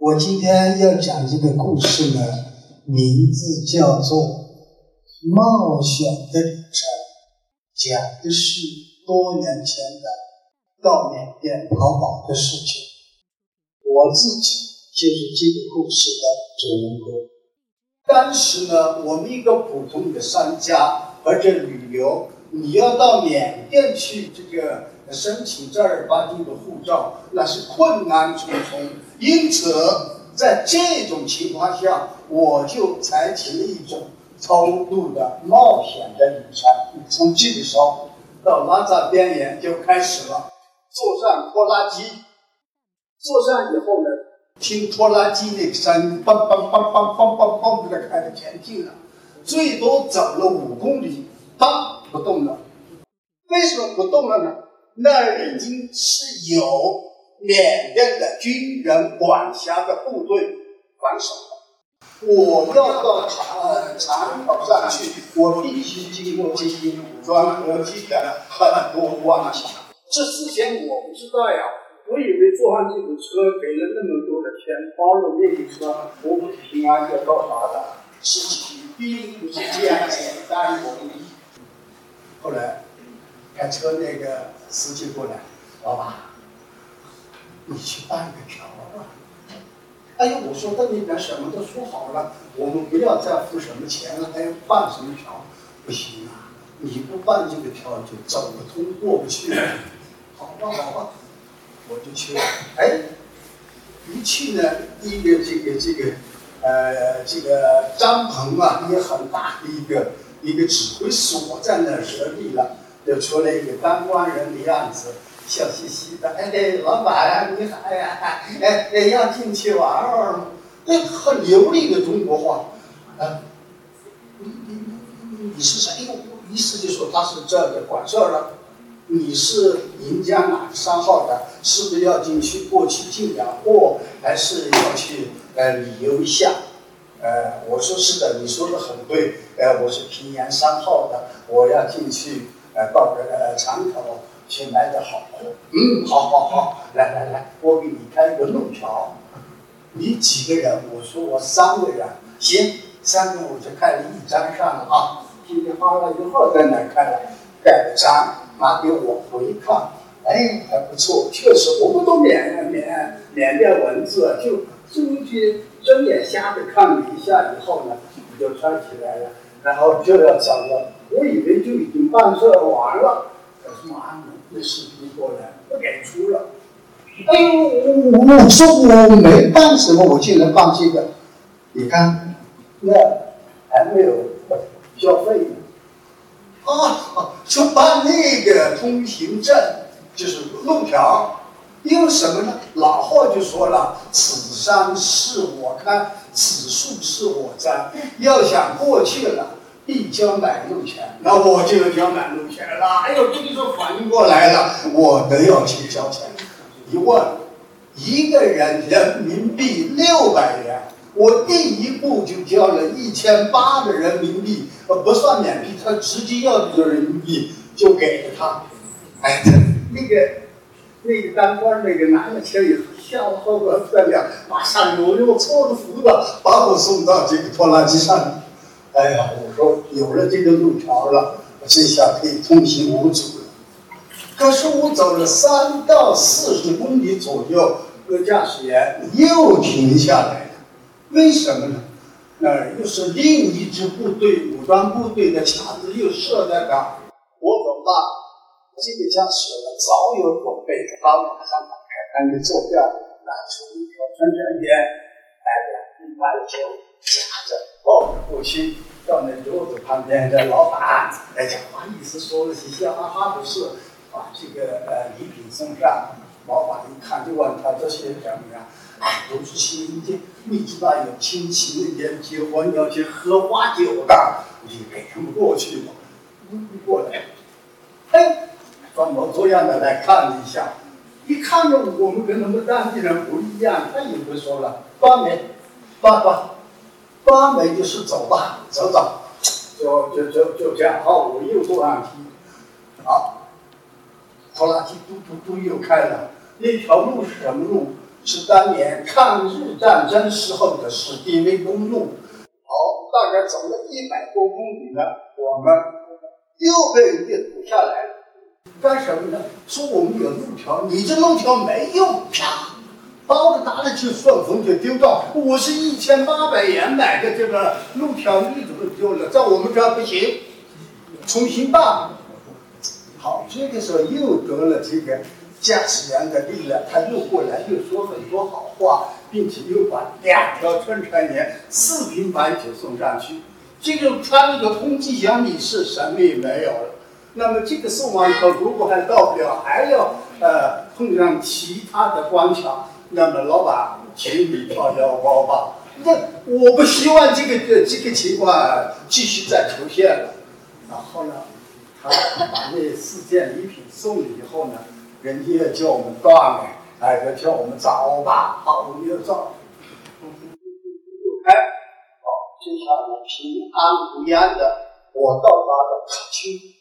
我今天要讲这个故事呢，名字叫做《冒险的旅程》，讲的是多年前的到缅甸淘宝的事情。我自己就是这个故事的主人公。当时呢，我们一个普通的商家，而且旅游，你要到缅甸去这个申请正儿八经的护照，那是困难重重。因此，在这种情况下，我就采取了一种超度的冒险的旅程。从这个时候到拉萨边缘就开始了，坐上拖拉机，坐上以后呢，听拖拉机那个声音，梆梆梆梆梆梆梆的开始前进了，最多走了五公里，当不动了。为什么不动了呢？那已经是有。缅甸的军人管辖的部队防守我要到长长岛上去，我必须经过这些武装合击的很多关卡。这事先我不知道呀，我以为坐上这种车，给了那么多的钱，包了那个车，我不平安就到达了。事情并不是这样简单容易。后来开车那个司机过来，老板。你去办个条吧。哎呀，我说到那边什么都说好了，我们不要再付什么钱了，还要办什么条？不行啊！你不办这个条就走不通，过不去。好吧，好吧，我就去了。哎，一去呢，一个这个这个呃这个帐篷啊，也很大的一个一个指挥所在那设立了，就出来一个当官人的样子。笑嘻嘻的，哎，老板你好呀，哎哎，要进去玩玩吗？哎，很流利的中国话，啊，你你你你是谁？哎呦，意思就说他是这的管事儿的。你是银江哪个商号的？是不是要进去过去进点货，还是要去呃旅游一下？呃，我说是的，你说的很对。呃，我是平阳商号的，我要进去呃到这个长口。去买点好货，嗯，好好好，来来来，我给你开个路条。你几个人？我说我三个人，行，三个人我就开了一张上了啊。噼里啪啦一号在那开了，盖了章，拿给我，我一看，哎，还不错，确实我不懂缅缅缅甸文字，就就去睁眼瞎子看了一下以后呢，就穿起来了，然后就要走了。我以为就已经办事完了，可是妈。那视频过来不给出了，哎呦，我说我没办什么，我竟然办这个，你看，那还没有交费呢，啊，说办那个通行证就是路条，因为什么呢？老话就说了，此山是我开，此树是我栽，要想过去了。必交买路钱，那我就要交买路钱了。哎呦，这个时候反应过来了，我得要去交钱。一问，一个人人民币六百元，我第一步就交了一千八的人民币，呃，不算免币，他直接要的就是人民币就给了他。哎，那个那个当官那个拿了钱以后，笑得好不得了，马上又又搓着扶的把我送到这个拖拉机上。哎呀，我说有了这个路条了，我这下可以通行无阻了。可是我走了三到四十公里左右，那驾驶员又停下来了。为什么呢？那儿又是另一支部队，武装部队的卡子又设在那儿。我走吧，这个驾驶员早有准备，他马上打开他的坐垫，拿出一条春卷烟，来两瓶白酒，抱着过去，到那桌子旁边，的老板来讲话意思说了嘻嘻哈哈的事，把这个呃礼品送上。老板一看就问他这些什么呀？哎，都是亲戚，你知道有亲戚那边结婚要去喝花酒的，你给他们过去吧。过来，哎，装模作样的来看了一下，一看着我们跟他们当地人不一样，他也不说了，爸没，爸爸。发没就是走吧，走走，就就就就这样。好，我又坐上梯，好，拖拉机嘟嘟嘟又开了。那条路是什么路？是当年抗日战争时候的史迪威公路。好，大概走了一百多公里呢，我们又被人家堵下来了。干什么呢？说我们有路条，你这路条没用，啪，拿着打的就顺丰就丢到。我是一千八百元买的这个路条，你怎么丢了？在我们这儿不行，重新办。好，这个时候又得了这个驾驶员的力量，他又过来又说很多好话，并且又把两条春川年四平八稳送上去。这个穿那个通缉箱里是什么也没有了。那么这个送完以后，如果还到不了，还要呃碰上其他的关卡，那么老板，请你掏腰包吧。那我不希望这个这个情况继续再出现了。然后呢？他把那四件礼品送了以后呢，人家要叫我们断了，哎，要叫我们找吧，好，我们要找。哎，好，接下来平安无恙的，我到达了卡丘。